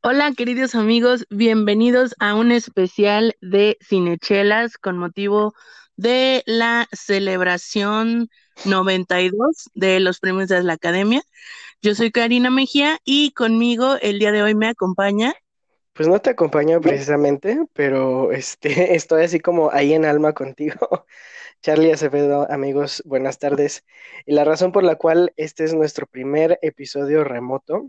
Hola queridos amigos, bienvenidos a un especial de Cinechelas con motivo de la celebración 92 de los premios de la Academia. Yo soy Karina Mejía y conmigo el día de hoy me acompaña Pues no te acompaño precisamente, pero este, estoy así como ahí en alma contigo. Charlie Acevedo, amigos, buenas tardes. Y la razón por la cual este es nuestro primer episodio remoto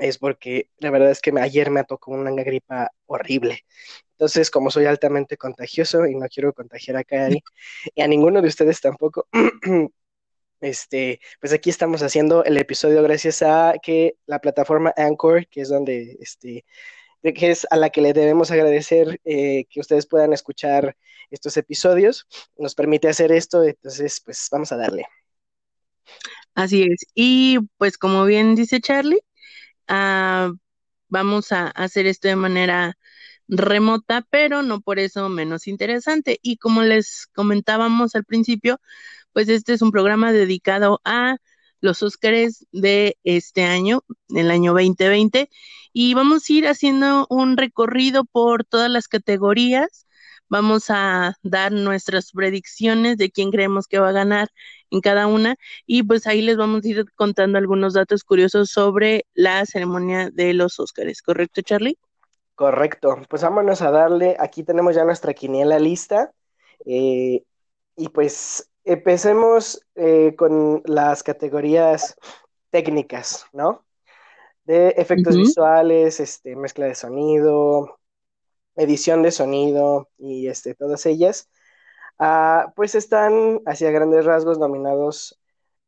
es porque la verdad es que ayer me tocó una gripa horrible. Entonces, como soy altamente contagioso y no quiero contagiar a Cari y a ninguno de ustedes tampoco, este, pues aquí estamos haciendo el episodio gracias a que la plataforma Anchor, que es donde este que es a la que le debemos agradecer eh, que ustedes puedan escuchar estos episodios. Nos permite hacer esto, entonces pues vamos a darle. Así es. Y pues como bien dice Charlie, vamos a hacer esto de manera remota, pero no por eso menos interesante. Y como les comentábamos al principio, pues este es un programa dedicado a los Óscares de este año, el año 2020, y vamos a ir haciendo un recorrido por todas las categorías. Vamos a dar nuestras predicciones de quién creemos que va a ganar en cada una y pues ahí les vamos a ir contando algunos datos curiosos sobre la ceremonia de los Óscares, ¿correcto, Charlie? Correcto, pues vámonos a darle. Aquí tenemos ya nuestra quiniela lista. eh, y pues empecemos eh, con las categorías técnicas, ¿no? De efectos visuales, este, mezcla de sonido, edición de sonido y este, todas ellas. Ah, pues están, hacia grandes rasgos, nominados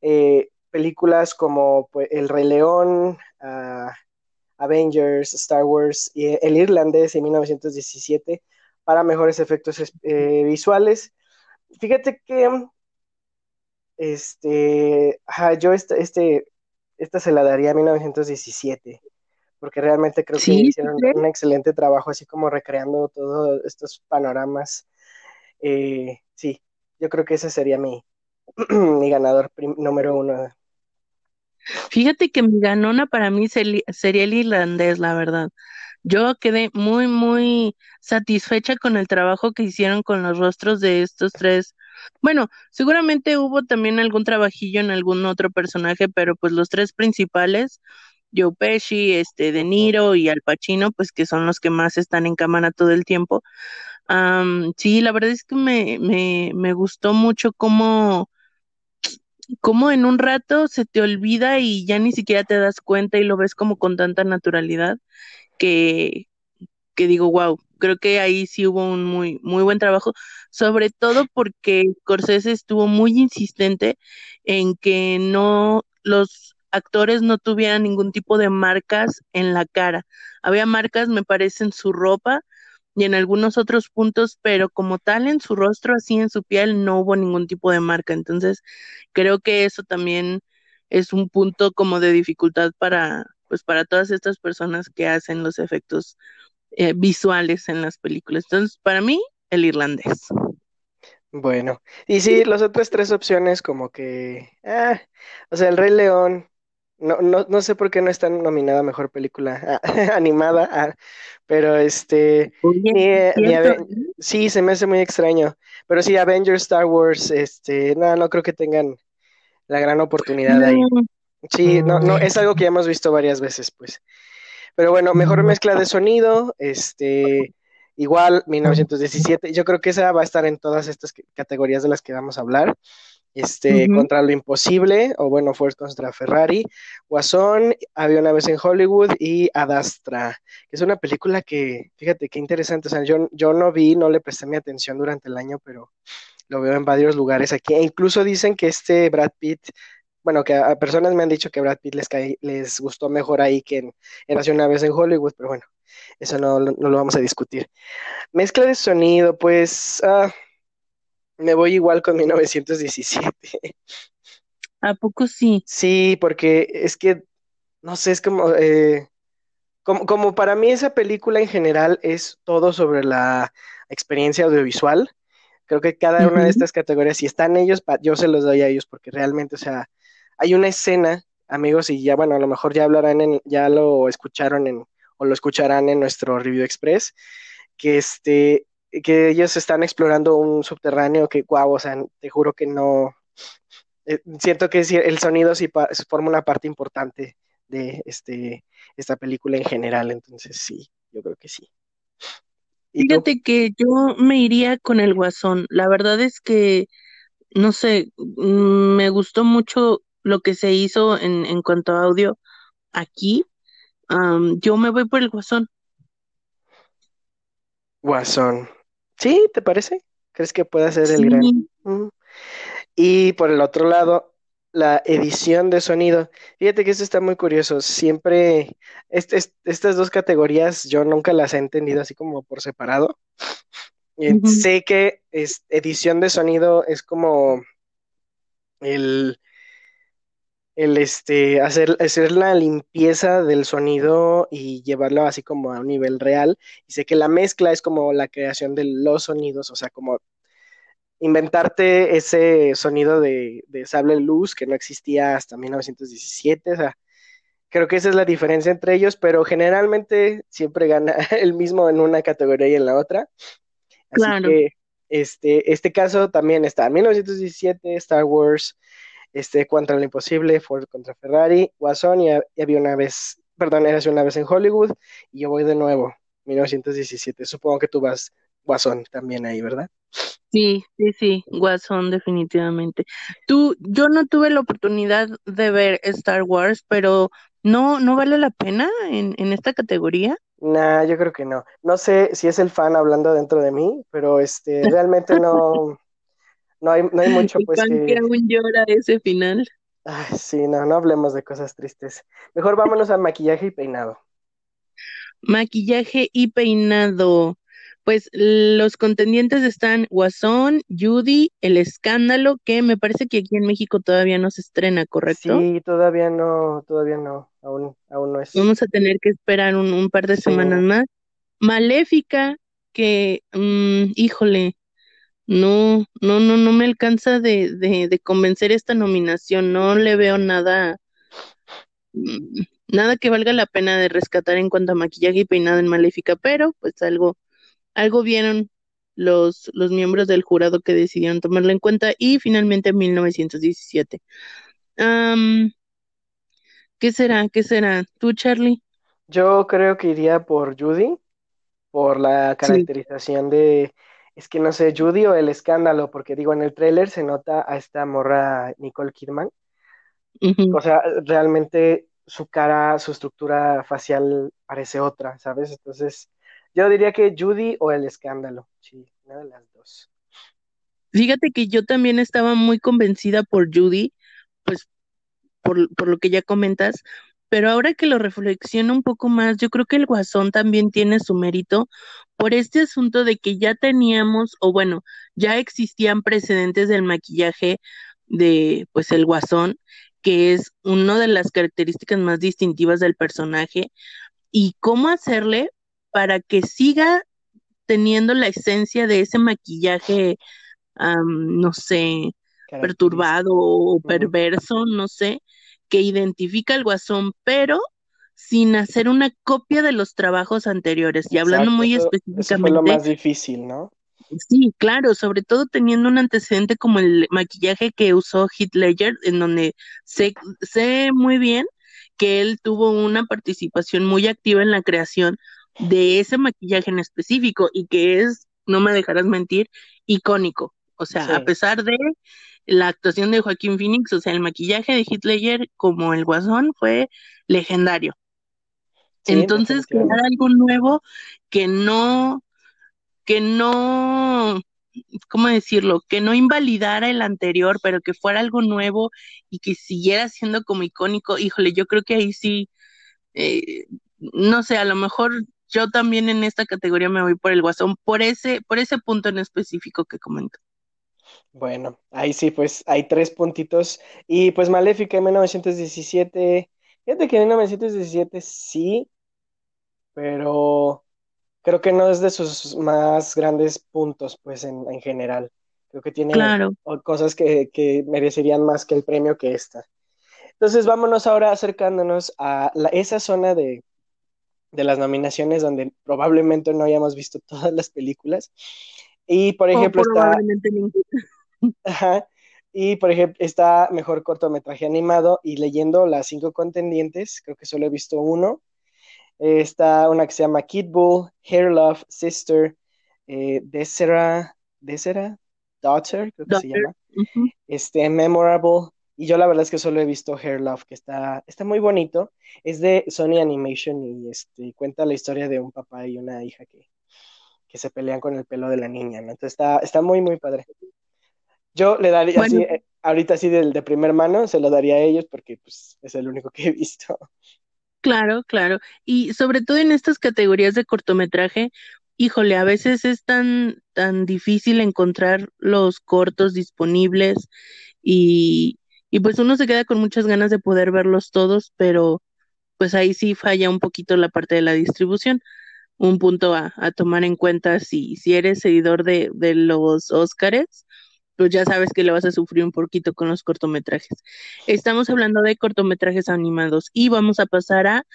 eh, películas como pues, El Rey León, ah, Avengers, Star Wars y El Irlandés en 1917 para mejores efectos eh, visuales. Fíjate que este, yo este, este, esta se la daría a 1917, porque realmente creo que Sí, ¿tú hicieron un excelente trabajo, así como recreando todos estos panoramas. Eh, sí, yo creo que ese sería mi, mi ganador número uno. Fíjate que mi ganona para mí sería el irlandés, la verdad. Yo quedé muy, muy satisfecha con el trabajo que hicieron con los rostros de estos tres. Bueno, seguramente hubo también algún trabajillo en algún otro personaje, pero pues los tres principales, Joe Pesci, este, De Niro y Al Pacino, pues que son los que más están en cámara todo el tiempo. Sí, la verdad es que me, me, me gustó mucho cómo cómo en un rato se te olvida y ya ni siquiera te das cuenta y lo ves como con tanta naturalidad que, que digo, wow, creo que ahí sí hubo un muy, muy buen trabajo, sobre todo porque Scorsese estuvo muy insistente en que no, los actores no tuvieran ningún tipo de marcas en la cara. Había marcas, me parece, en su ropa y en algunos otros puntos, pero como tal en su rostro, así en su piel, no hubo ningún tipo de marca. Entonces, creo que eso también es un punto como de dificultad para, pues, para todas estas personas que hacen los efectos eh, visuales en las películas. Entonces, para mí, el irlandés. Bueno, y sí, las otras tres opciones como que, ah, o sea, El Rey León, no, no, no sé por qué no está nominada a Mejor Película ah, animada, ah, pero este, ni, ni sí, se me hace muy extraño, pero sí, Avengers, Star Wars, este, no, no creo que tengan la gran oportunidad ahí. Sí, no, no, es algo que ya hemos visto varias veces, pues. Pero bueno, mejor mezcla de sonido, este, igual 1917. Yo creo que esa va a estar en todas estas categorías de las que vamos a hablar. Este, contra lo imposible, o bueno, Ford contra Ferrari, Guasón, Había una vez en Hollywood y Adastra, que es una película que, fíjate qué interesante, o sea, yo, yo no vi, no le presté mi atención durante el año, pero lo veo en varios lugares aquí. E incluso dicen que este Brad Pitt bueno, que a, personas me han dicho que Brad Pitt les, les gustó mejor ahí que en, en una vez en Hollywood, pero bueno, eso no, no, lo vamos a discutir. Mezcla de sonido, pues ah, me voy igual con 1917. ¿A poco sí? Sí, porque es que, no sé, es como, eh, como, como para mí esa película en general es todo sobre la experiencia audiovisual. Creo que cada una de estas categorías, si están ellos, yo se los doy a ellos porque realmente, o sea, hay una escena, amigos, y ya, bueno, a lo mejor ya hablarán, en, ya lo escucharon en, o lo escucharán en nuestro Review Express, que este, que ellos están explorando un subterráneo que, guau, o sea, te juro que no, eh, siento que el sonido sí forma una parte importante de este, esta película en general, entonces sí, yo creo que sí. Fíjate que yo me iría con el guasón. La verdad es que, no sé, mm, me gustó mucho lo que se hizo en, en cuanto a audio aquí. yo me voy por el guasón. Guasón. ¿Sí? ¿Te parece? ¿Crees que pueda ser el gran? Y por el otro lado, la edición de sonido. Fíjate que esto está muy curioso. Siempre, este, estas dos categorías yo nunca las he entendido así como por separado. Eh, sé que es, edición de sonido es como el, el este, hacer, hacer la limpieza del sonido y llevarlo así como a un nivel real. Y sé que la mezcla es como la creación de los sonidos, o sea, como inventarte ese sonido de, sable luz que no existía hasta 1917. O sea, creo que esa es la diferencia entre ellos, pero generalmente siempre gana el mismo en una categoría y en la otra. Así que este, este caso también está 1917, Star Wars, este, contra lo imposible, Ford contra Ferrari, Guasón y, había una vez, perdón, era una vez en Hollywood y yo voy de nuevo, 1917. Supongo que tú vas Guasón también ahí, ¿verdad? Sí, sí, sí, Guasón definitivamente. Tú, yo no tuve la oportunidad de ver Star Wars, pero no, no vale la pena en, en esta categoría. Nah, yo creo que no. No sé si es el fan hablando dentro de mí, pero este, realmente no, no hay, no hay mucho pues que... que aún llora ese final. Ay, sí, no, no hablemos de cosas tristes. Mejor vámonos a maquillaje y peinado. Maquillaje y peinado. Pues los contendientes están Guasón, Judy, El Escándalo, que me parece que aquí en México todavía no se estrena, ¿correcto? Sí, todavía no, todavía no, aún, aún no es. Vamos a tener que esperar un, par de semanas más. Maléfica, que, mm, híjole, no, no, no, no me alcanza de, de, de convencer esta nominación, no le veo nada, mm, nada que valga la pena de rescatar en cuanto a maquillaje y peinado en Maléfica, pero pues algo algo vieron los, los miembros del jurado que decidieron tomarlo en cuenta y finalmente en 1917. ¿Qué será? ¿Qué será? ¿Tú, Charlie? Yo creo que iría por Judy, por la caracterización de, es que no sé, Judy o el escándalo, porque digo, en el tráiler se nota a esta morra Nicole Kidman. O sea, realmente su cara, su estructura facial parece otra, ¿sabes? Entonces, yo diría que Judy o el escándalo. Sí, una de las dos. Fíjate que yo también estaba muy convencida por Judy, pues por, por lo que ya comentas, pero ahora que lo reflexiono un poco más, yo creo que el Guasón también tiene su mérito por este asunto de que ya teníamos, o bueno, ya existían precedentes del maquillaje de, pues, el Guasón, que es una de las características más distintivas del personaje, y cómo hacerle para que siga teniendo la esencia de ese maquillaje, no sé, perturbado o perverso, no sé, que identifica al guasón, pero sin hacer una copia de los trabajos anteriores. Y hablando muy específicamente. fue lo más difícil, ¿no? Sí, claro, sobre todo teniendo un antecedente como el maquillaje que usó Heath Ledger, en donde sé, sé muy bien que él tuvo una participación muy activa en la creación de ese maquillaje en específico y que es, no me dejarás mentir, icónico. O sea, a pesar de la actuación de Joaquín Phoenix, o sea, el maquillaje de Hitler como el guasón fue legendario. Entonces, crear algo nuevo que no, que no ¿cómo decirlo? Que no invalidara el anterior, pero que fuera algo nuevo y que siguiera siendo como icónico. Híjole, yo creo que ahí sí, eh, no sé, a lo mejor yo también en esta categoría me voy por el Guasón, por ese, por ese punto en específico que comento. Bueno, ahí sí, pues hay tres puntitos. Y pues Maléfica en 1917, fíjate que en 1917 sí, pero creo que no es de sus más grandes puntos, pues en, en general. Creo que tiene Claro. cosas que, que merecerían más que el premio que esta. Entonces vámonos ahora acercándonos a la- esa zona de, de las nominaciones donde probablemente no hayamos visto todas las películas. Y por ejemplo está, ajá, y por ejemplo está mejor cortometraje animado y leyendo las cinco contendientes, creo que solo he visto uno. Eh, está una que se llama Kid Bull, Hair Love, Sister, eh, Desera, Desera, Daughter, creo que se llama. Este, Memorable. Y yo la verdad es que solo he visto Hair Love, que está, está muy bonito. Es de Sony Animation y este, cuenta la historia de un papá y una hija que, que se pelean con el pelo de la niña, ¿no? Entonces está, está muy, muy padre. Yo le daría Bueno. así, eh, ahorita así del de primer mano, se lo daría a ellos porque pues es el único que he visto. Claro, claro. Y sobre todo en estas categorías de cortometraje, híjole, a veces es tan, tan difícil encontrar los cortos disponibles y, y pues uno se queda con muchas ganas de poder verlos todos, pero pues ahí sí falla un poquito la parte de la distribución. Un punto a, a tomar en cuenta si, si eres seguidor de, de los Óscares, pues ya sabes que le vas a sufrir un poquito con los cortometrajes. Estamos hablando de cortometrajes animados y vamos a pasar a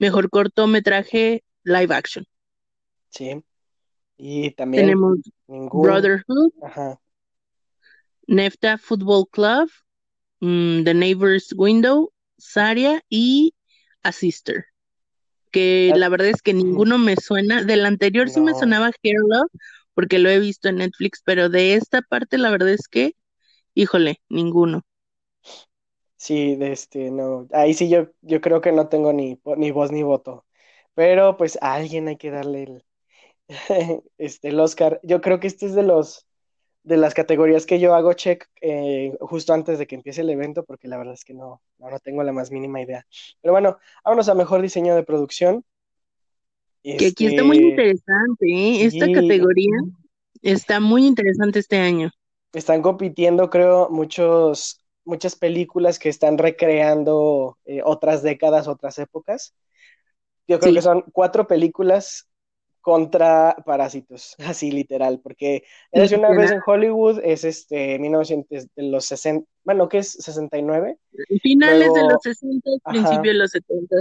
mejor cortometraje live action. Sí. Y también Tenemos ningún. Brotherhood, Ajá. Nefta Football Club, mm, The Neighbor's Window, Saria y A Sister. Que la verdad es que ninguno me suena. Del anterior sí me sonaba Hair Love, porque lo he visto en Netflix, pero de esta parte la verdad es que, híjole, ninguno. Sí, de este, no. Ahí sí yo, yo creo que no tengo ni, ni voz ni voto. Pero pues a alguien hay que darle el, este, el Oscar. Yo creo que este es de los de las categorías que yo hago check eh, justo antes de que empiece el evento, porque la verdad es que no, no, no tengo la más mínima idea. Pero bueno, vámonos a mejor diseño de producción. Que aquí está muy Este, interesante, ¿eh? Esta y categoría está muy interesante este año. están compitiendo, creo, muchos, muchas películas que están recreando eh, otras décadas, otras épocas. Yo creo que son cuatro películas contra Parásitos, así literal, porque Érase una vez en. Hollywood es este 1900 de los 60, bueno, ¿qué es? 69. Finales de los Luego, 60, ajá, principios de los 70,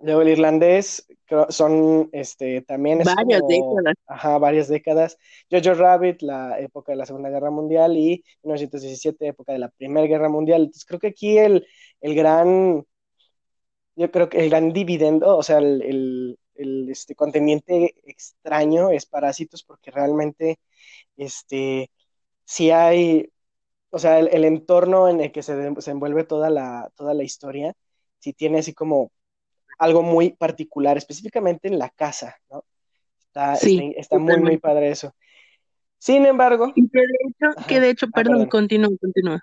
luego el irlandés son este también es varias como décadas. ajá, varias décadas. Jojo Rabbit, la época de la Segunda Guerra Mundial y 1917, época de la Primera Guerra Mundial. Entonces creo que aquí el, el gran yo creo que el gran dividendo, o sea, el, el, el, este, contendiente extraño es Parásitos porque realmente este, sí hay, o sea, el, el entorno en el que se, de- se envuelve toda la, toda la historia, sí tiene así como algo muy particular, específicamente en la casa, ¿no? Está, Sí, está muy, muy padre eso. Sin embargo, que de hecho, que de hecho, ah, perdón, perdón. continúa, continúa.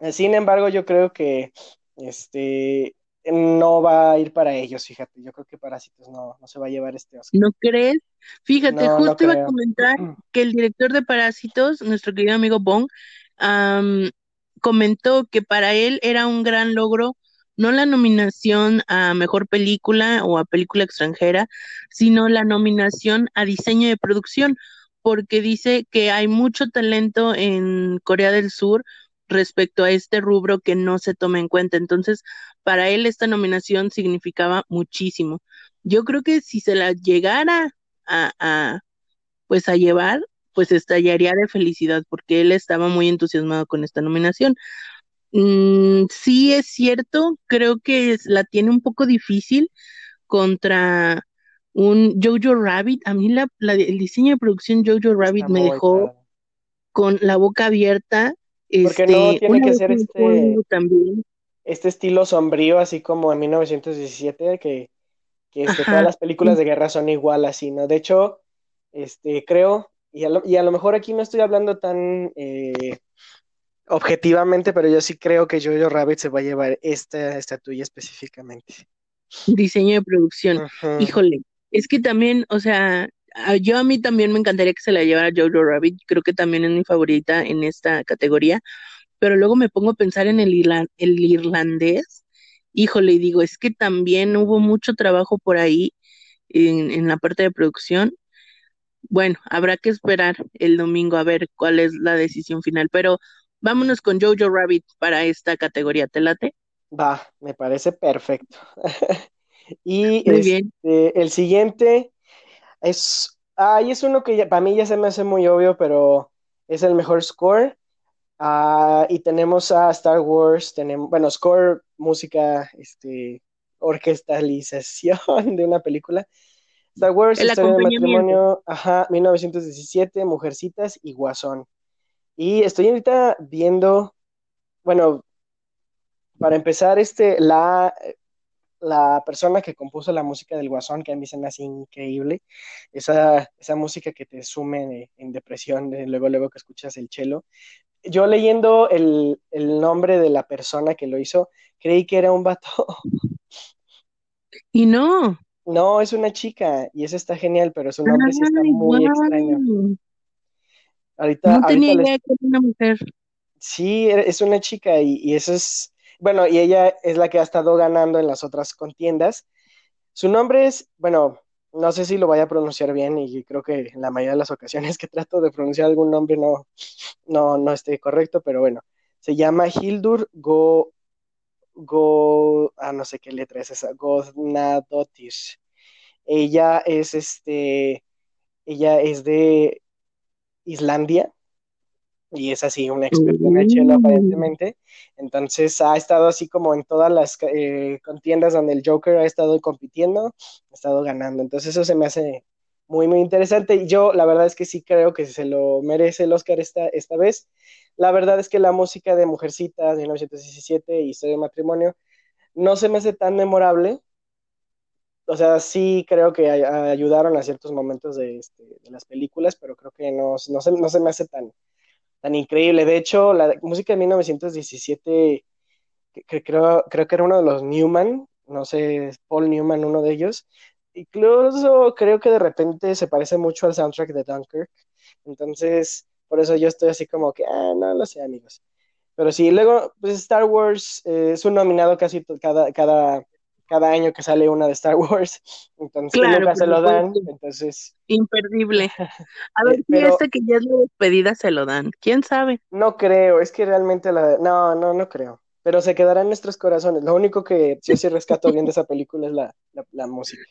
Eh, Sin embargo, yo creo que este no va a ir para ellos, fíjate. Yo creo que Parásitos no, no se va a llevar este Oscar. ¿No crees? Fíjate, No, no justo iba a comentar que el director de Parásitos, nuestro querido amigo Bong, am, comentó que para él era un gran logro no la nominación a mejor película o a película extranjera, sino la nominación a diseño de producción, porque dice que hay mucho talento en Corea del Sur respecto a este rubro que no se toma en cuenta. Entonces, para él esta nominación significaba muchísimo. Yo creo que si se la llegara a, a pues a llevar, pues estallaría de felicidad porque él estaba muy entusiasmado con esta nominación. Mm, sí es cierto, creo que es- la tiene un poco difícil contra un Jojo Rabbit. A mí la, la- el diseño de producción Jojo Rabbit Está me dejó con la boca abierta. Porque no Este, tiene que ser este, también. este estilo sombrío, así como en 1917, que, que este, todas las películas de guerra son igual así, ¿no? De hecho, este, creo, y a lo, y a lo mejor aquí no estoy hablando tan eh, objetivamente, pero yo sí creo que Jojo Rabbit se va a llevar esta estatuilla específicamente. Diseño de producción. Híjole, es que también, o sea, yo a mí también me encantaría que se la llevara Jojo Rabbit, creo que también es mi favorita en esta categoría, pero luego me pongo a pensar en el, irla- el irlandés, híjole, y digo, es que también hubo mucho trabajo por ahí en, en la parte de producción. Bueno, habrá que esperar el domingo a ver cuál es la decisión final, pero vámonos con Jojo Rabbit para esta categoría, ¿te late? Va, me parece perfecto. Y Muy bien. este, el siguiente es, ay, es uno que ya- para mí ya se me hace muy obvio, pero es el mejor score. Ah, y tenemos a Star Wars, tenemos, bueno, score, música, este, orquestalización de una película. Star Wars, El Historia del matrimonio, ajá, 1917, Mujercitas y Guasón. Y estoy ahorita viendo, bueno, para empezar, este, la, la persona que compuso la música del Guasón, que a mí se me hace increíble, esa, esa música que te sume en, en depresión, de luego, luego que escuchas el cello. Yo leyendo el, el nombre de la persona que lo hizo, creí que era un vato. Y no. No, es una chica y eso está genial, pero su nombre sí está Ay, muy extraño. Ahorita, No ahorita tenía les- idea que era una mujer. Sí, es una chica y, y eso es, bueno, y ella es la que ha estado ganando en las otras contiendas. Su nombre es, bueno, no sé si lo vaya a pronunciar bien y creo que en la mayoría de las ocasiones que trato de pronunciar algún nombre no, no, no esté correcto, pero bueno, se llama Hildur Go, Go, ah, no sé qué letra es esa, Goznadotir. Ella es este, ella es de Islandia y es así una experta en el Mm. aparentemente. Entonces ha estado así como en todas las eh, contiendas donde el Joker ha estado compitiendo, ha estado ganando. Entonces eso se me hace muy, muy interesante. Y yo la verdad es que sí creo que se lo merece el Oscar esta, esta vez. La verdad es que la música de Mujercitas de 1917 y Historia de Matrimonio no se me hace tan memorable. O sea, sí creo que ayudaron a ciertos momentos de, este, de las películas, pero creo que no, no, se, no se me hace tan, tan increíble. De hecho, la música de 1917, que, que creo, creo que era uno de los Newman, no sé, Paul Newman, uno de ellos. Incluso creo que de repente se parece mucho al soundtrack de Dunkirk. Entonces, por eso yo estoy así como que, ah, no lo sé, amigos. Pero sí, luego, pues Star Wars eh, es un nominado casi cada, cada, cada año que sale una de Star Wars. Entonces, Claro, nunca se lo dan. Entonces, Imperdible. A ver si esta que ya es la despedida se lo dan. ¿Quién sabe? No creo, es que realmente la... No, no, no creo. Pero se quedará en nuestros corazones. Lo único que yo sí rescato bien de esa película es la, la, la música.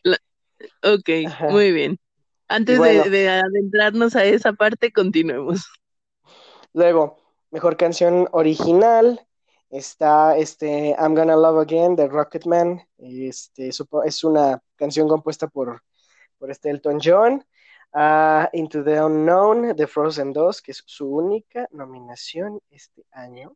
Ok, Ajá. muy bien. Antes bueno. de, de adentrarnos a esa parte, continuemos. Luego, mejor canción original. Está este I'm Gonna Love Again de Rocketman. Este, es una canción compuesta por, por este Elton John. Ah, Into the Unknown de Frozen 2, que es su única nominación este año.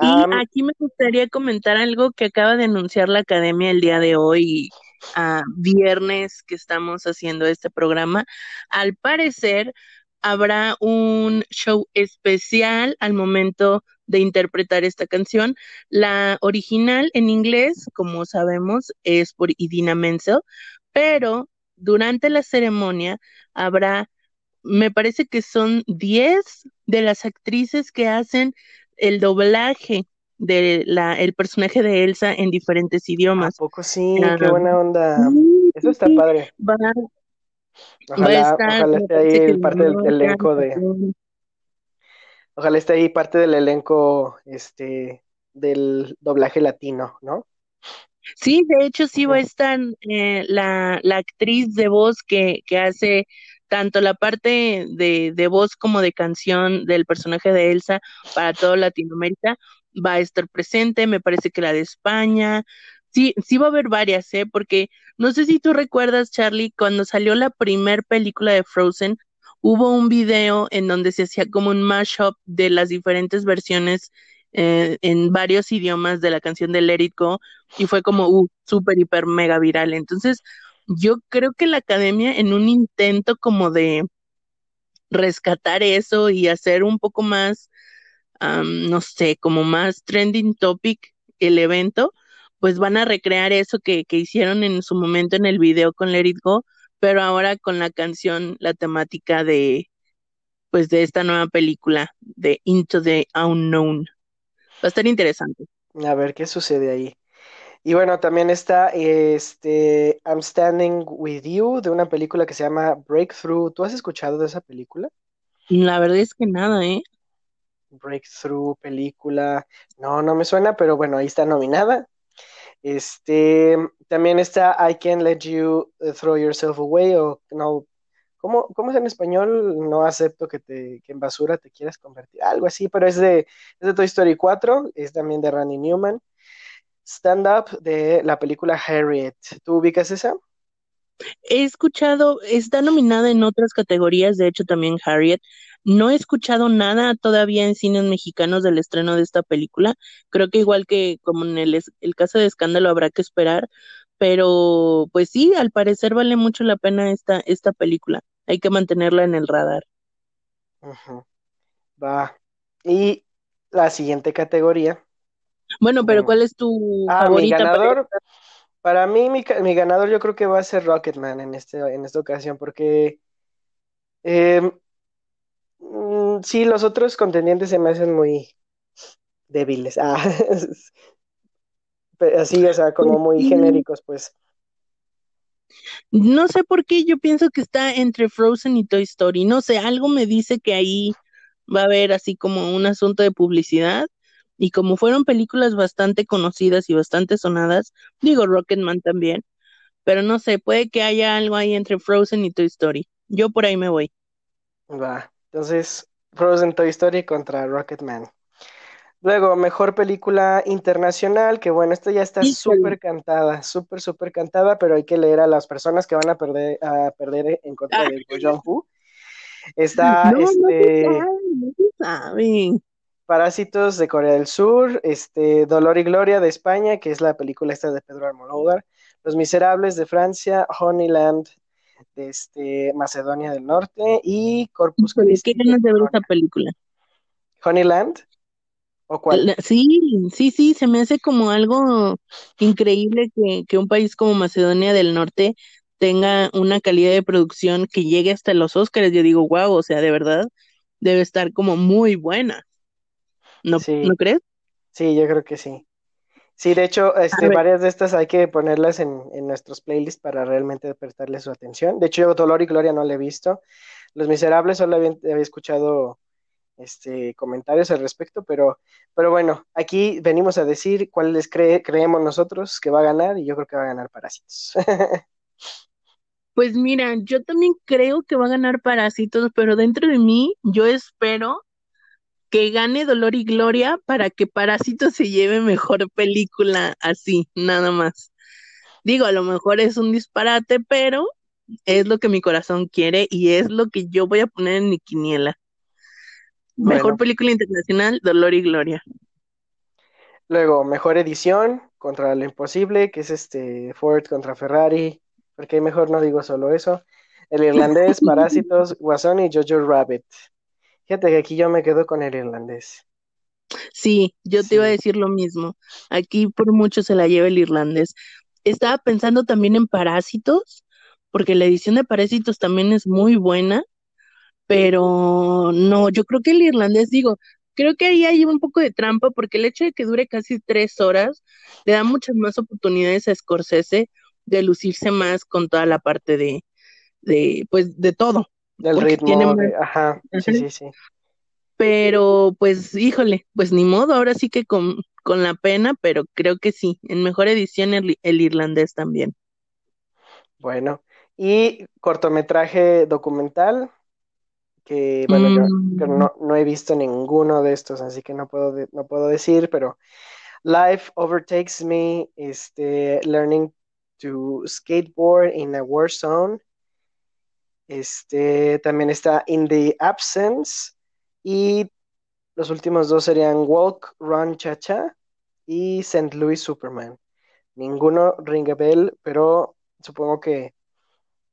Y aquí me gustaría comentar algo que acaba de anunciar la academia el día de hoy, a viernes que estamos haciendo este programa. Al parecer, habrá un show especial al momento de interpretar esta canción. La original en inglés, como sabemos, es por Idina Menzel, pero durante la ceremonia habrá, me parece que son 10 de las actrices que hacen el doblaje de la, el personaje de Elsa en diferentes ¿A idiomas. poco sí? Ah, Qué buena onda. Sí, Eso está padre. Va, va a Ojalá, estar, ojalá esté ahí el parte del elenco de, ojalá esté ahí parte del elenco este del doblaje latino, ¿no? Sí, de hecho sí va a estar eh, la, la actriz de voz que, que hace tanto la parte de, de voz como de canción del personaje de Elsa para toda Latinoamérica, va a estar presente, me parece que la de España, sí, sí va a haber varias, ¿eh? Porque no sé si tú recuerdas, Charlie, cuando salió la primer película de Frozen, hubo un video en donde se hacía como un mashup de las diferentes versiones eh, en varios idiomas de la canción de Go y fue como uh, súper, hiper, mega viral. Entonces, yo creo que la academia en un intento como de rescatar eso y hacer un poco más, no sé, como más trending topic el evento, pues van a recrear eso que, que hicieron en su momento en el video con Let It Go, pero ahora con la canción, la temática de, pues de esta nueva película de Into the Unknown. Va a estar interesante. A ver qué sucede ahí. Y bueno, también está este I'm Standing With You de una película que se llama Breakthrough. ¿Tú has escuchado de esa película? La verdad es que nada, ¿eh? Breakthrough, película. No, no me suena, pero bueno, ahí está nominada. Este, también está I Can't Let You Throw Yourself Away o no, ¿cómo, cómo es en español? No acepto que, te, que en basura te quieras convertir, algo así, pero es de, es de Toy Story 4, es también de Randy Newman stand-up de la película Harriet. ¿Tú ubicas esa? He escuchado, está nominada en otras categorías, de hecho también Harriet. No he escuchado nada todavía en cines mexicanos del estreno de esta película. Creo que igual que como en el, el caso de Escándalo habrá que esperar, pero pues sí, al parecer vale mucho la pena esta, esta película. Hay que mantenerla en el radar. Va. Y la siguiente categoría bueno, pero ¿cuál es tu ah, favorita? Mi ganador, para, mí, mi, ganador yo creo que va a ser Rocketman en, este, en esta ocasión, porque em, mm, sí, los otros contendientes se me hacen muy débiles. Ah, así, o sea, como muy genéricos, pues. No sé por qué yo pienso que está entre Frozen y Toy Story. No sé, algo me dice que ahí va a haber así como un asunto de publicidad y como fueron películas bastante conocidas y bastante sonadas, digo Rocketman también, pero no sé, puede que haya algo ahí entre Frozen y Toy Story. Yo por ahí me voy. Va, entonces Frozen Toy Story contra Rocketman. Luego, mejor película internacional, que bueno, esta ya está súper cantada, súper, súper cantada, pero hay que leer a las personas que van a perder, a perder en contra ah. de Woo. Está este. No Parásitos de Corea del Sur, este, Dolor y Gloria de España, que es la película esta de Pedro Almodóvar, Los Miserables de Francia, Honeyland de este, Macedonia del Norte y Corpus Christi. ¿Qué ganas de ver esta película? ¿Honeyland? ¿O cuál? Sí, sí, sí, se me hace como algo increíble que, que un país como Macedonia del Norte tenga una calidad de producción que llegue hasta los Óscares. Yo digo, wow, o sea, de verdad debe estar como muy buena. ¿No, ¿no crees? Sí, yo creo que sí. Sí, de hecho, este, varias de estas hay que ponerlas en, nuestros playlists para realmente prestarle su atención. De hecho, yo Dolor y Gloria no la he visto. Los Miserables solo había, escuchado este, comentarios al respecto, pero, pero bueno, aquí venimos a decir cuáles creemos nosotros que va a ganar y yo creo que va a ganar Parásitos. pues mira, yo también creo que va a ganar Parásitos, pero dentro de mí yo espero que gane Dolor y Gloria para que Parásito se lleve mejor película así, nada más. Digo, a lo mejor es un disparate, pero es lo que mi corazón quiere y es lo que yo voy a poner en mi quiniela. Mejor película internacional, Dolor y Gloria. Luego, mejor edición contra lo imposible, que es este Ford contra Ferrari, porque mejor no digo solo eso. El irlandés, Parásitos, Guasón y Jojo Rabbit. Fíjate que aquí yo me quedo con el irlandés. Sí, yo te iba a decir lo mismo. Aquí por mucho se la lleva el irlandés. Estaba pensando también en Parásitos, porque la edición de Parásitos también es muy buena, pero no, yo creo que el irlandés, digo, creo que ahí hay un poco de trampa, porque el hecho de que dure casi tres horas le da muchas más oportunidades a Scorsese de lucirse más con toda la parte de, de pues, de todo, del ritmo, ajá, sí, sí, sí. Pero, pues, híjole, pues ni modo, ahora sí que con, con la pena, pero creo que sí, en mejor edición el, irlandés también. Bueno, y cortometraje documental, que bueno, yo, mm. no, no, he visto ninguno de estos, así que no puedo, no puedo decir, pero Life Overtakes Me, este, Learning to Skateboard in a War Zone, este, también está In the Absence. Y los últimos dos serían Walk, Run, Cha Cha y St. Louis Superman. Ninguno ring a bell, pero supongo que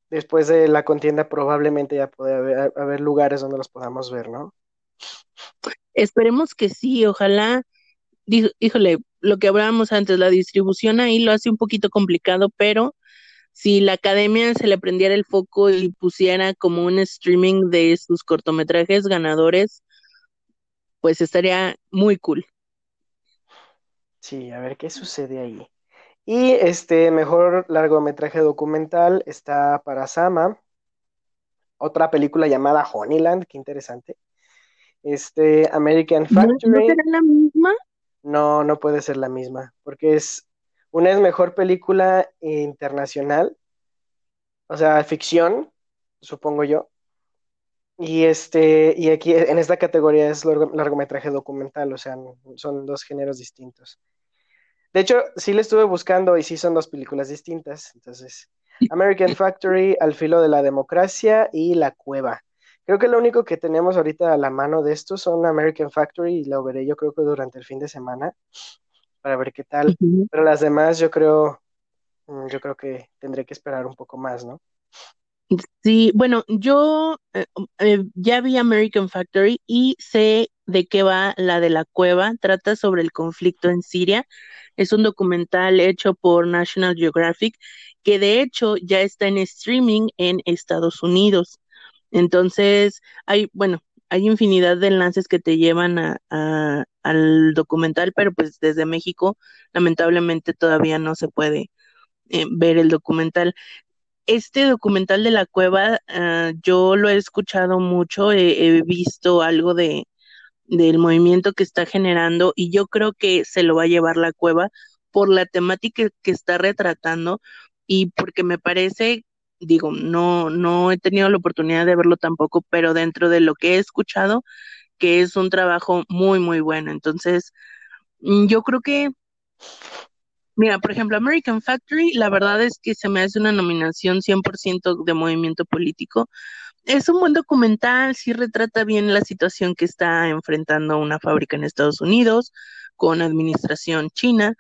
después de la contienda probablemente ya puede haber, haber lugares donde los podamos ver, ¿no? Esperemos que sí, ojalá, híjole, lo que hablábamos antes, la distribución ahí lo hace un poquito complicado, pero si la academia se le prendiera el foco y pusiera como un streaming de sus cortometrajes ganadores, pues estaría muy cool. Sí, a ver qué sucede ahí. Y este mejor largometraje documental está para Sama, otra película llamada Honeyland, qué interesante. Este American Factory. ¿No, será la misma? No, no puede ser la misma, porque es una es mejor película internacional, o sea, ficción, supongo yo. Y este, y aquí en esta categoría es largometraje documental, o sea, son dos géneros distintos. De hecho, sí le estuve buscando y sí son dos películas distintas. Entonces, American Factory, Al filo de la democracia y La cueva. Creo que lo único que tenemos ahorita a la mano de esto son American Factory y lo veré yo creo que durante el fin de semana para ver qué tal. Pero las demás yo creo, mm, yo creo que tendré que esperar un poco más, ¿no? Sí, bueno, yo eh, eh, ya vi American Factory y sé de qué va la de la cueva. Trata sobre el conflicto en Siria. Es un documental hecho por National Geographic que de hecho ya está en streaming en Estados Unidos. Entonces, hay, bueno, hay infinidad de enlaces que te llevan a, al documental, pero pues desde México lamentablemente todavía no se puede eh, ver el documental. Este documental de la cueva, ah, yo lo he escuchado mucho, he, visto algo de del movimiento que está generando y yo creo que se lo va a llevar la cueva por la temática que está retratando y porque me parece digo, no, no he tenido la oportunidad de verlo tampoco, pero dentro de lo que he escuchado, que es un trabajo muy, muy bueno. Entonces, mm, yo creo que, mira, por ejemplo, American Factory, la verdad es que se me hace una nominación 100% de movimiento político. Es un buen documental, sí retrata bien la situación que está enfrentando una fábrica en Estados Unidos con administración china,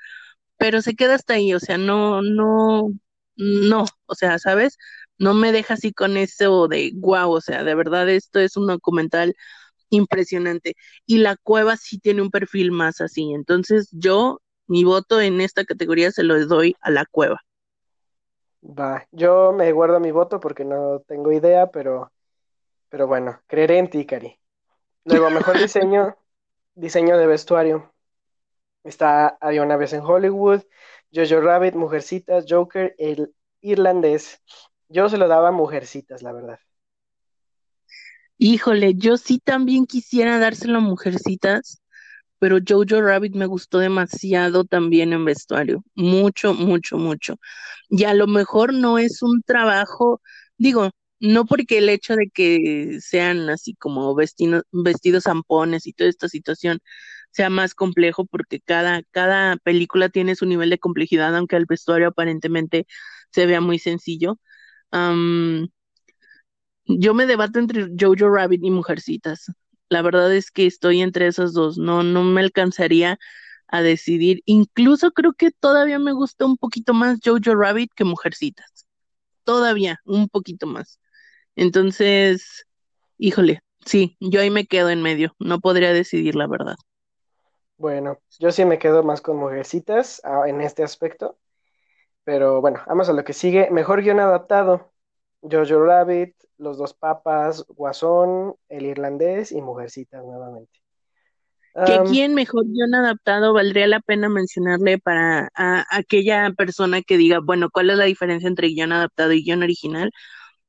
pero se queda hasta ahí, o sea, no, no, no, o sea, ¿sabes? No me deja así con eso de wow, o sea, de verdad esto es un documental impresionante. Y la cueva sí tiene un perfil más así. Entonces yo, mi voto en esta categoría se lo doy a la cueva. Va, yo me guardo mi voto porque no tengo idea, pero, pero bueno, creeré en ti, Cari. Luego, mejor diseño, diseño de vestuario. Está Había una vez en Hollywood, Jojo Rabbit, Mujercitas, Joker, el irlandés. Yo se lo daba a Mujercitas, la verdad. Híjole, yo sí también quisiera dárselo a Mujercitas, pero Jojo Rabbit me gustó demasiado también en vestuario. Mucho, mucho, mucho. Y a lo mejor no es un trabajo, digo, no porque el hecho de que sean así como vestidos, vestidos zampones y toda esta situación sea más complejo porque cada, cada película tiene su nivel de complejidad, aunque el vestuario aparentemente se vea muy sencillo. Yo me debato entre Jojo Rabbit y Mujercitas. La verdad es que estoy entre esas dos. No, no me alcanzaría a decidir. Incluso creo que todavía me gusta un poquito más Jojo Rabbit que Mujercitas. Todavía, un poquito más. Entonces, híjole, sí, yo ahí me quedo en medio. No podría decidir la verdad. Bueno, yo sí me quedo más con Mujercitas ah, en este aspecto. Pero bueno, vamos a lo que sigue. Mejor guion adaptado. Jojo Rabbit, Los dos papas, Guasón, El irlandés y Mujercitas nuevamente. ¿Que aquí en mejor guion adaptado valdría la pena mencionarle para aquella persona que diga, bueno, ¿cuál es la diferencia entre guion adaptado y guion original?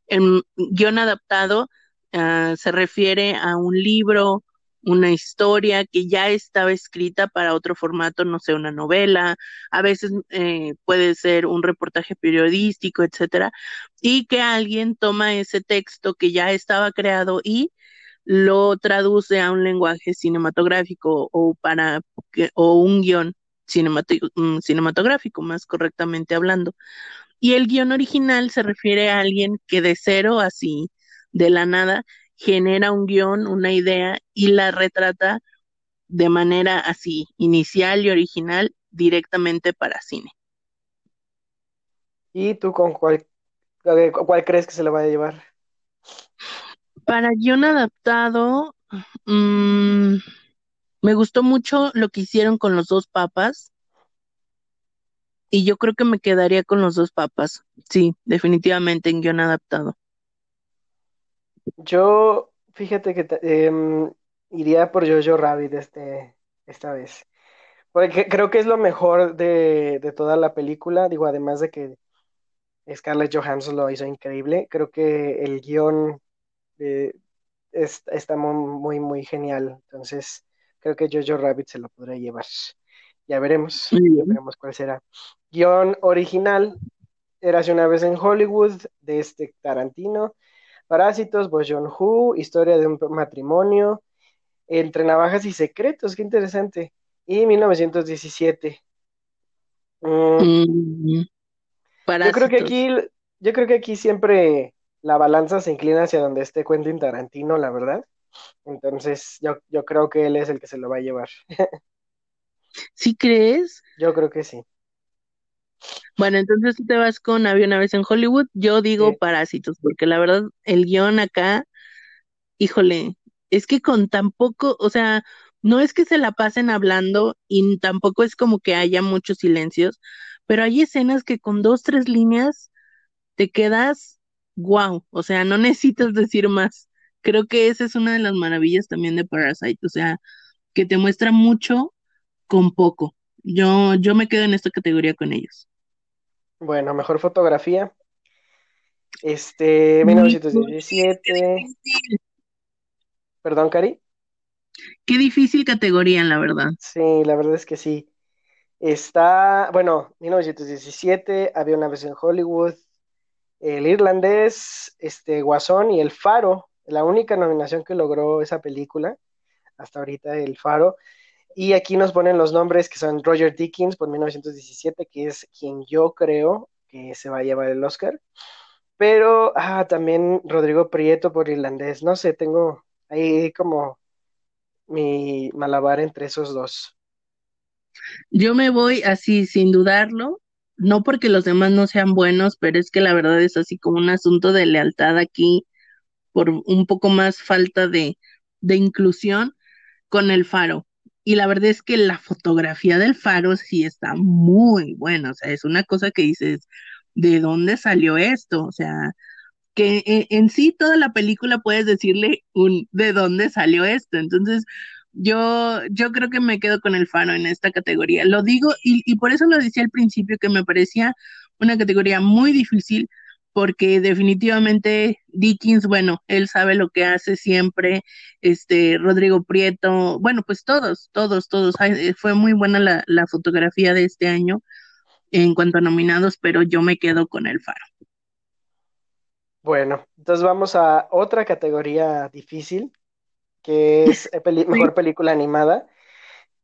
El guion adaptado ah, se refiere a un libro, una historia que ya estaba escrita para otro formato, no sé, una novela, a veces eh, puede ser un reportaje periodístico, etcétera, y que alguien toma ese texto que ya estaba creado y lo traduce a un lenguaje cinematográfico o para o un guion mm, cinematográfico, más correctamente hablando. Y el guion original se refiere a alguien que de cero, así, de la nada, genera un guion, una idea y la retrata de manera así, inicial y original, directamente para cine. ¿Y tú con cuál ¿Cuál crees que se lo va a llevar? Para guion adaptado, mm, me gustó mucho lo que hicieron con los dos papas. Y yo creo que me quedaría con los dos papas. Sí, definitivamente en guion adaptado. Yo, fíjate que em, iría por Jojo Rabbit este, esta vez. Porque creo que es lo mejor de, de toda la película. Digo, además de que Scarlett Johansson lo hizo increíble. Creo que el guion eh, está muy, muy, genial. Entonces, creo que Jojo Rabbit se lo podrá llevar. Ya veremos, ya veremos cuál será. Guión original, Érase una vez en Hollywood, de este Tarantino. Parásitos, Bojon Hu, Historia de un matrimonio, Entre navajas y secretos, qué interesante. Y 1917. Mm. Yo creo que aquí, yo creo que aquí siempre la balanza se inclina hacia donde esté Quentin Tarantino, la verdad. Entonces, yo, yo creo que él es el que se lo va a llevar. ¿Sí crees? Yo creo que sí. Bueno, entonces tú te vas con Había una vez en Hollywood. Yo digo Parásitos, porque la verdad, el guion acá, híjole, es que con tan poco, o sea, no es que se la pasen hablando y tampoco es como que haya muchos silencios, pero hay escenas que con dos, tres líneas te quedas wow, o sea, no necesitas decir más. Creo que esa es una de las maravillas también de Parasite, o sea, que te muestra mucho con poco. Yo, yo me quedo en esta categoría con ellos. Bueno, mejor fotografía. Este, 1917. Perdón, Cari. Qué difícil categoría, la verdad. Sí, la verdad es que sí. Está, bueno, 1917, había una vez en Hollywood, El Irlandés, este, Guasón y El Faro, la única nominación que logró esa película, hasta ahorita El Faro. Y aquí nos ponen los nombres que son Roger Dickens por 1917, que es quien yo creo que se va a llevar el Oscar. Pero ah, también Rodrigo Prieto por Irlandés. No sé, tengo ahí como mi malabar entre esos dos. Yo me voy así sin dudarlo, no porque los demás no sean buenos, pero es que la verdad es así como un asunto de lealtad aquí, por un poco más falta de, de inclusión con el faro. Y la verdad es que la fotografía del faro sí está muy buena, o sea, es una cosa que dices, ¿de dónde salió esto? O sea, que en, en sí toda la película puedes decirle un ¿de dónde salió esto? Entonces, yo, yo creo que me quedo con el Faro en esta categoría. Lo digo y, y por eso lo decía al principio que me parecía una categoría muy difícil porque definitivamente Dickens, bueno, él sabe lo que hace siempre, este, Rodrigo Prieto, bueno, pues todos, todos, todos, eh, fue muy buena la, la fotografía de este año en cuanto a nominados, pero yo me quedo con el Faro. Bueno, entonces vamos a otra categoría difícil, que es mejor película animada.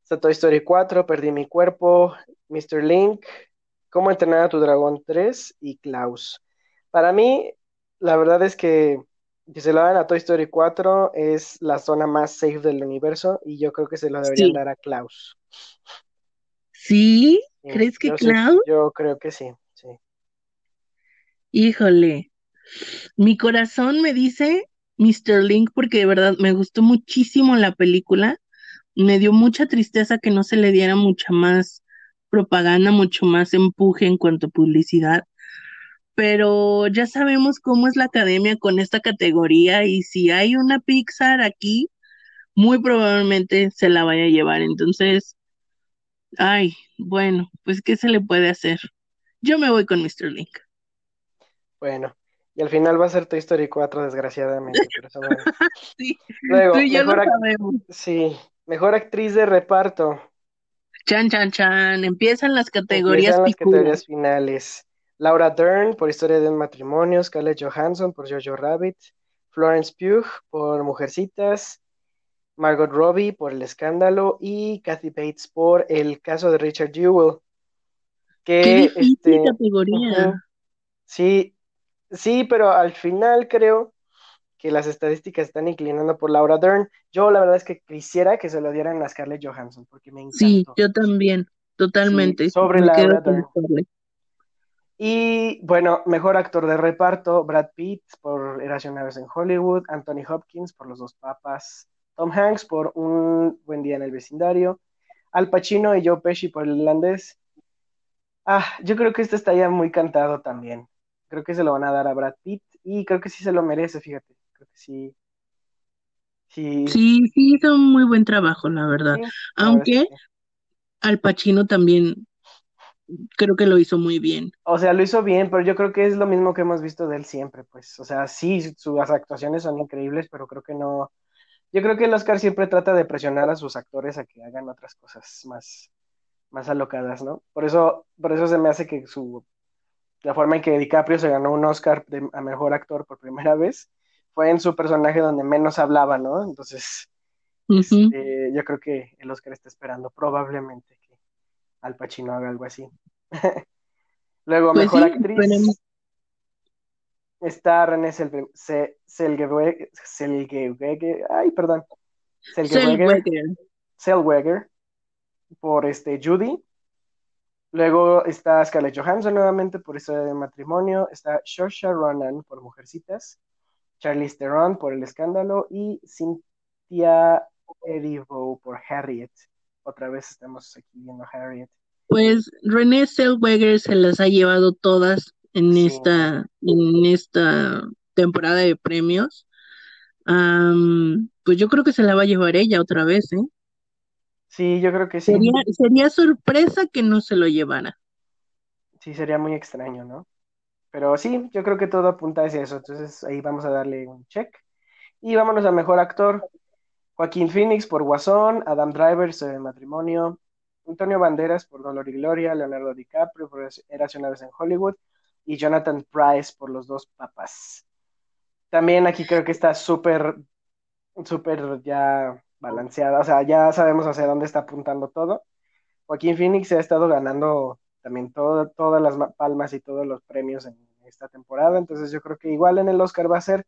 Está Toy Story 4, Perdí mi cuerpo, Mr. Link, Cómo entrenar a tu dragón 3 y Klaus. Para mí, la verdad es que si se lo dan a Toy Story 4 es la zona más safe del universo y yo creo que se lo deberían dar a Klaus. ¿Sí? ¿Crees que Klaus? yo creo que sí, sí. Híjole, mi corazón me dice Mr. Link porque de verdad me gustó muchísimo la película. Me dio mucha tristeza que no se le diera mucha más propaganda, mucho más empuje en cuanto a publicidad. Pero ya sabemos cómo es la academia con esta categoría y si hay una Pixar aquí, muy probablemente se la vaya a llevar. Entonces, ay, bueno, pues ¿qué se le puede hacer? Yo me voy con Mr. Link. Bueno, y al final va a ser Toy Story 4, desgraciadamente. sí, Luego, tú y yo lo sabemos. Sí, mejor actriz de reparto. Chan, chan, chan. Empiezan las categorías Empiezan las categorías finales. Laura Dern por Historia de un matrimonio, Scarlett Johansson por Jojo Rabbit, Florence Pugh por Mujercitas, Margot Robbie por El Escándalo y Kathy Bates por El caso de Richard Jewell. Que, Qué difícil este, categoría. sí, Sí, pero al final creo que las estadísticas están inclinando por Laura Dern. Yo la verdad es que quisiera que se lo dieran a Scarlett Johansson, porque me encantó. Sí, yo también, totalmente. sobre Laura Dern. Y bueno, mejor actor de reparto, Brad Pitt por Erasion Naves en Hollywood, Anthony Hopkins por Los Dos Papas, Tom Hanks por Un Buen Día en el Vecindario, Al Pacino y Joe Pesci por El Irlandés. Ah, yo creo que este está ya muy cantado también. Creo que se lo van a dar a Brad Pitt y creo que sí se lo merece, fíjate. Creo que sí. Sí, Sí, sí, hizo un muy buen trabajo, la verdad. sí, la verdad es Aunque. Al Pacino también creo que lo hizo muy bien. O sea, lo hizo bien, pero yo creo que es lo mismo que hemos visto de él siempre, pues. O sea, sí, sus actuaciones son increíbles, pero creo que no. Yo creo que el Oscar siempre trata de presionar a sus actores a que hagan otras cosas más, más alocadas, ¿no? Por eso, por eso se me hace que su, la forma en que DiCaprio se ganó un Oscar de- a mejor actor por primera vez fue en su personaje donde menos hablaba, ¿no? Entonces, este, yo creo que el Oscar está esperando probablemente Al Pacino haga algo así. Luego, Pues mejor sí, actriz. Está René ay, perdón, Selgeweger. Zellweger, por este Judy. Luego está Scarlett Johansson nuevamente por Historia de Matrimonio. Está Saoirse Ronan por Mujercitas. Charlize Theron por El Escándalo. Y Cynthia Erivo por Harriet. Otra vez estamos aquí viendo a Harriet. Pues René Zellweger se las ha llevado todas en Sí. esta, en esta temporada de premios. Am, pues yo creo que se la va a llevar ella otra vez, ¿eh? Sí, yo creo que sí. Sería, sería sorpresa que no se lo llevara. Sí, sería muy extraño, ¿no? Pero sí, yo creo que todo apunta hacia eso. Entonces ahí vamos a darle un check. Y vámonos a mejor actor. Joaquín Phoenix por Guasón, Adam Driver, de Matrimonio, Antonio Banderas por Dolor y Gloria, Leonardo DiCaprio por vez en Hollywood y Jonathan Price por Los Dos Papas. También aquí creo que está súper, súper ya balanceada. O sea, ya sabemos hacia dónde está apuntando todo. Joaquín Phoenix ha estado ganando también todas las ma- palmas y todos los premios en esta temporada. Entonces yo creo que igual en el Oscar va a ser,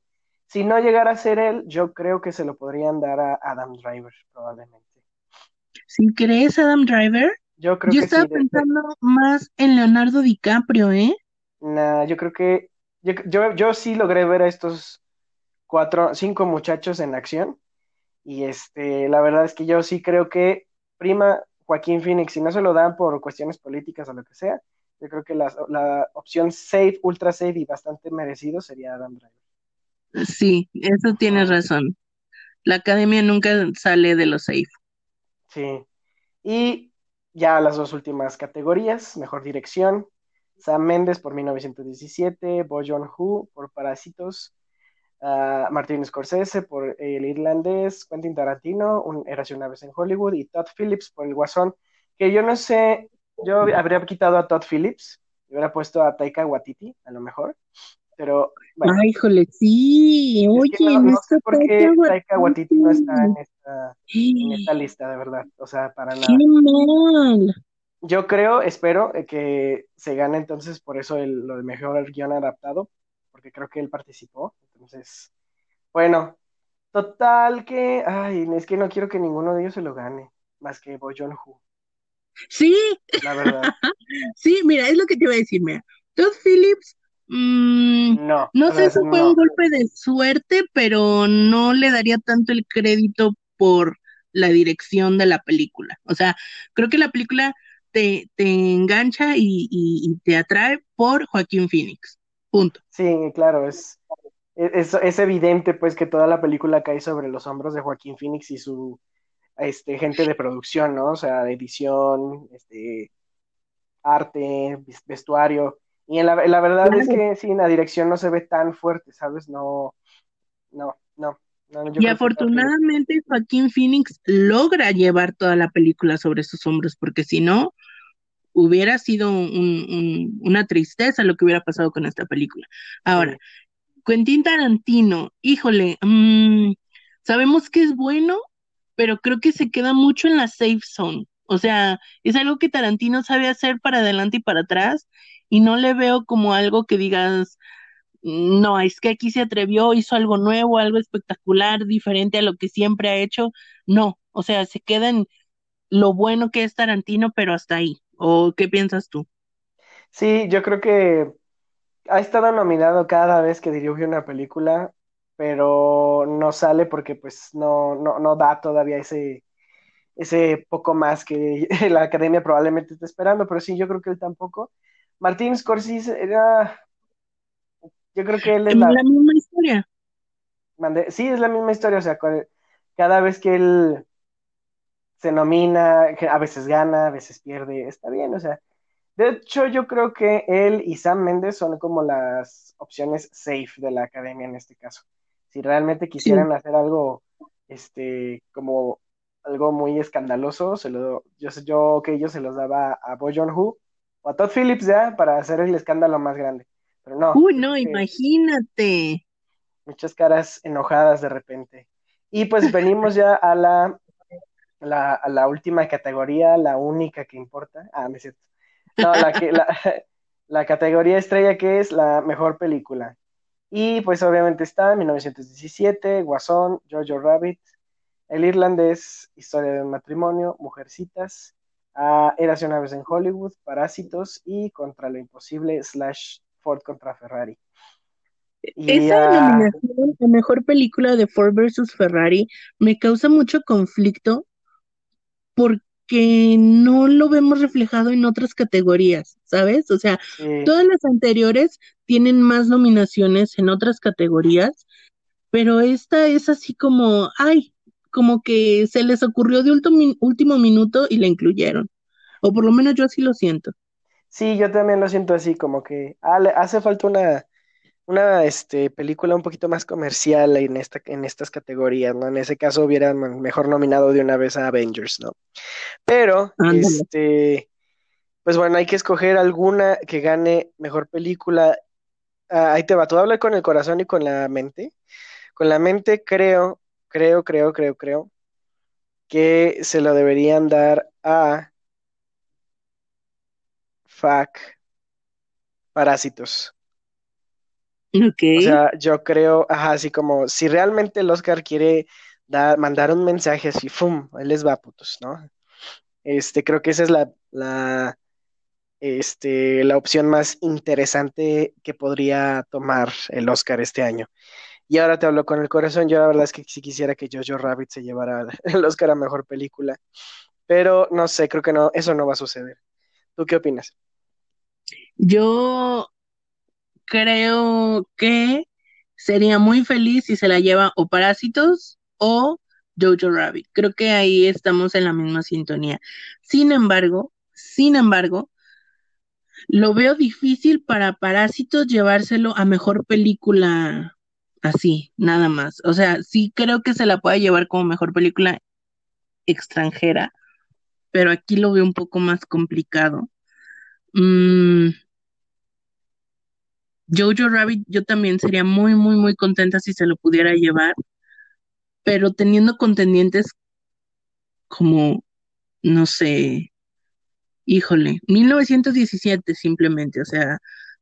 si no llegara a ser él, yo creo que se lo podrían dar a Adam Driver, probablemente. Si crees Adam Driver, Yo creo yo que estaba sí. de- pensando más en Leonardo DiCaprio, ¿eh? Nah, yo creo que yo, yo, yo sí logré ver a estos cuatro, cinco muchachos en acción. Y este, la verdad es que yo sí creo que prima Joaquín Phoenix, si no se lo dan por cuestiones políticas o lo que sea, yo creo que la, la opción safe, ultra safe y bastante merecido sería Adam Driver. Sí, eso tienes razón. La academia nunca sale de lo safe. Sí. Y ya las dos últimas categorías, mejor dirección, Sam Mendes por 1917, Bo Joon-ho por Parásitos, ah, Martin Scorsese por El Irlandés, Quentin Tarantino, un, Érase una vez en Hollywood, y Todd Phillips por El Guasón, que yo no sé, yo habría quitado a Todd Phillips, y hubiera puesto a Taika Waititi, a lo mejor, pero bueno, Ay, híjole, sí, es oye, que no, no sé por qué Taika Waititi no está en esta, en esta lista, de verdad, o sea, para Qué nada. mal. Yo creo, espero eh, que se gane entonces por eso el, lo de mejor guion adaptado, porque creo que él participó. Entonces, bueno, total que, ay, es que no quiero que ninguno de ellos se lo gane, más que Bo Joon-ho, Sí, la verdad. sí, mira, es lo que te iba a decir, mira. Todd Phillips, mm, No, no sé si fue no. un golpe de suerte, pero no le daría tanto el crédito por la dirección de la película. O sea, creo que la película te, te engancha y, y- y te atrae por Joaquín Phoenix. Punto. Sí, claro, es, es, es evidente pues que toda la película cae sobre los hombros de Joaquín Phoenix y su este, gente de producción, ¿no? O sea, de edición, este, arte, ves- vestuario. Y en la, la verdad es que sí, en la dirección no se ve tan fuerte, ¿sabes? No, no, no. no Y afortunadamente Joaquín Phoenix logra llevar toda la película sobre sus hombros, porque si no, hubiera sido un- un- una tristeza lo que hubiera pasado con esta película. Ahora, Sí. Quentin Tarantino, híjole, mm, sabemos que es bueno, pero creo que se queda mucho en la safe zone. O sea, es algo que Tarantino sabe hacer para adelante y para atrás, y no le veo como algo que digas, no, es que aquí se atrevió, hizo algo nuevo, algo espectacular, diferente a lo que siempre ha hecho. No, o sea, se queda en lo bueno que es Tarantino, pero hasta ahí. ¿O qué piensas tú? Sí, yo creo que ha estado nominado cada vez que dirige una película, pero no sale porque pues no, no, no da todavía ese, ese poco más que la academia probablemente está esperando, pero sí, yo creo que él tampoco. Martín Scorsese era, yo creo que él es la... La misma historia. Sí, es la misma historia, o sea, cada vez que él se nomina, a veces gana, a veces pierde, está bien, o sea, de hecho yo creo que él y Sam Mendes son como las opciones safe de la academia en este caso. Si realmente quisieran hacer algo, este, como algo muy escandaloso, se lo, yo, sé- yo que ellos se los daba a Bo Joon-ho o a Todd Phillips ya para hacer el escándalo más grande, pero no, Uy, no, que- imagínate. muchas caras enojadas de repente. Y pues venimos ya a la, la, a la última categoría, la única que importa. Ah, me es cierto. No, la, que, la, la categoría estrella que es la mejor película. Y pues obviamente está 1917, Guasón, Jojo Rabbit, El Irlandés, Historia de un matrimonio, Mujercitas, ah, Érase una vez en Hollywood, Parásitos y Contra lo Imposible, slash Ford contra Ferrari. Y, Esa nominación a mejor película de Ford versus Ferrari me causa mucho conflicto porque no lo vemos reflejado en otras categorías, ¿sabes? O sea, sí. todas las anteriores tienen más nominaciones en otras categorías, pero esta es así como, ay, como que se les ocurrió de último, último minuto y la incluyeron. O por lo menos yo así lo siento. Sí, yo también lo siento así, como que ah, hace falta una, una este, película un poquito más comercial en esta, en estas categorías, ¿no? En ese caso hubieran mejor nominado de una vez a Avengers, ¿no? Pero, Ándale. este, pues bueno, hay que escoger alguna que gane mejor película. Ah, ahí te va, tú habla con el corazón y con la mente. Con la mente creo, creo, creo, creo, creo que se lo deberían dar a Fuck Parásitos. Ok. O sea, yo creo, ajá, así como si realmente el Oscar quiere dar, mandar un mensaje así, ¡fum! Él les va, putos, ¿no? Este, creo que esa es la, la, este, la opción más interesante que podría tomar el Oscar este año. Y ahora te hablo con el corazón, yo la verdad es que sí quisiera que Jojo Rabbit se llevara el Oscar a Mejor Película, pero no sé, creo que no, eso no va a suceder. ¿Tú qué opinas? Yo creo que sería muy feliz si se la lleva o Parásitos o Jojo Rabbit. Creo que ahí estamos en la misma sintonía. Sin embargo, sin embargo, lo veo difícil para Parásitos llevárselo a mejor película así, nada más. O sea, sí creo que se la puede llevar como mejor película extranjera, pero aquí lo veo un poco más complicado. Mm, Jojo Rabbit, yo también sería muy, muy, muy contenta si se lo pudiera llevar, pero teniendo contendientes como, no sé, híjole, 1917 simplemente, o sea,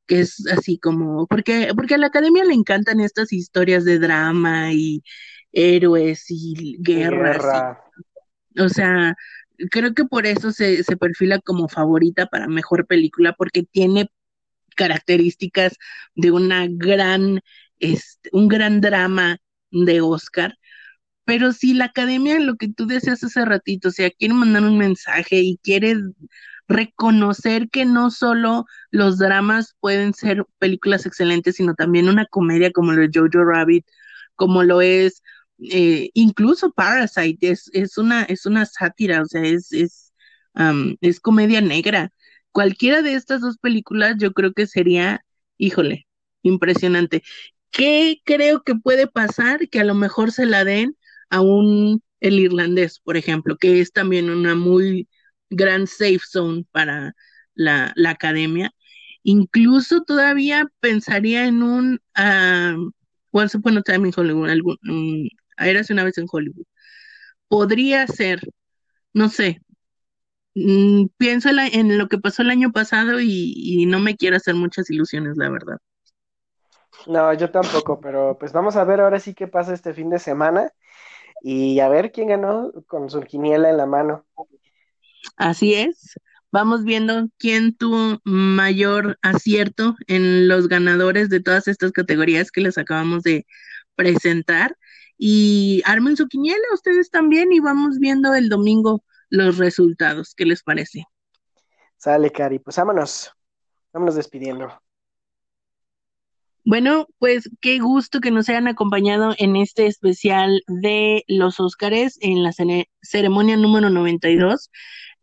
que es así como, porque, porque a la academia le encantan estas historias de drama y héroes y guerras, y- Guerra. o sea, creo que por eso se, se perfila como favorita para mejor película, porque tiene características de una gran, este, un gran drama de Oscar. Pero si la academia, lo que tú decías hace ratito, o sea, quiere mandar un mensaje y quiere reconocer que no solo los dramas pueden ser películas excelentes, sino también una comedia como lo de Jojo Rabbit, como lo es eh, incluso Parasite, es, es una, es una sátira, o sea, es, es, um, es comedia negra. Cualquiera de estas dos películas yo creo que sería, híjole, impresionante. ¿Qué creo que puede pasar? Que a lo mejor se la den a un el irlandés, por ejemplo, que es también una muy gran safe zone para la, la academia. Incluso todavía pensaría en un uh, Once Upon a Time in Hollywood, algún, um, Érase una vez en Hollywood. Podría ser, no sé, mm, pienso en, lo que pasó el año pasado y, y, no me quiero hacer muchas ilusiones, la verdad. No, yo tampoco, pero pues vamos a ver ahora sí qué pasa este fin de semana y a ver quién ganó con su quiniela en la mano. Así es. vamos viendo quién tuvo mayor acierto en los ganadores de todas estas categorías que les acabamos de presentar. Y armen su quiniela ustedes también y vamos viendo el domingo los resultados. ¿Qué les parece? Sale, Cari. Pues vámonos. Vámonos despidiendo. Bueno, pues qué gusto que nos hayan acompañado en este especial de los Óscares en la ceremonia número 92.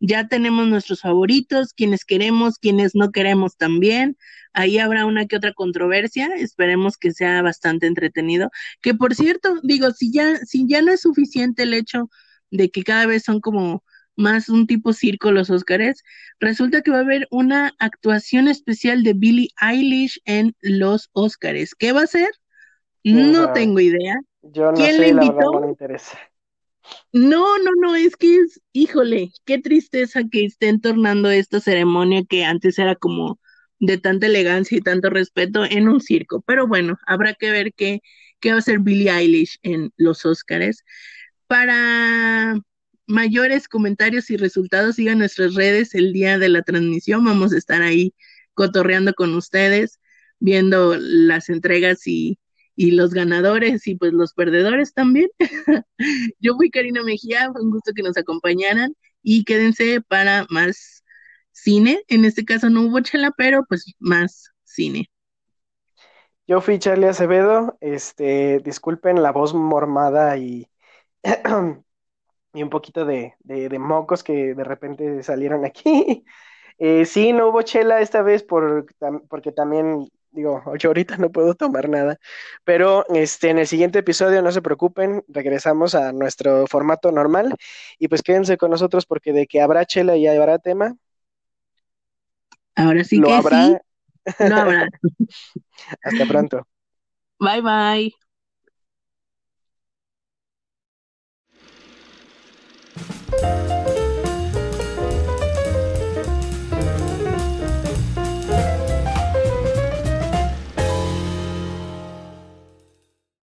Ya tenemos nuestros favoritos, quienes queremos, quienes no queremos también. Ahí habrá una que otra controversia, esperemos que sea bastante entretenido. Que por cierto, digo, si ya, si ya no es suficiente el hecho de que cada vez son como más un tipo circo los Óscares, resulta que va a haber una actuación especial de Billie Eilish en los Óscares. ¿Qué va a ser? No tengo idea. Yo no ¿Quién le invitó? no me interesa. No, no, no, es que es, híjole, qué tristeza que estén tornando esta ceremonia que antes era como de tanta elegancia y tanto respeto en un circo. Pero bueno, habrá que ver qué, qué va a hacer Billie Eilish en los Óscares. Para mayores comentarios y resultados, sigan nuestras redes el día de la transmisión. Vamos a estar ahí cotorreando con ustedes, viendo las entregas y, y los ganadores y pues los perdedores también. Yo fui Karina Mejía, fue un gusto que nos acompañaran y quédense para más cine. En este caso no hubo chela, pero pues más cine. Yo fui Charlie Acevedo, este, disculpen la voz mormada y y un poquito de, mocos que de repente salieron aquí. Eh, sí, no hubo chela esta vez por, porque también, digo, yo ahorita no puedo tomar nada, pero este, en el siguiente episodio, no se preocupen, regresamos a nuestro formato normal y pues quédense con nosotros porque de que habrá chela y habrá tema. Ahora sí que habrá. sí. Lo habrá. Hasta pronto. Bye bye.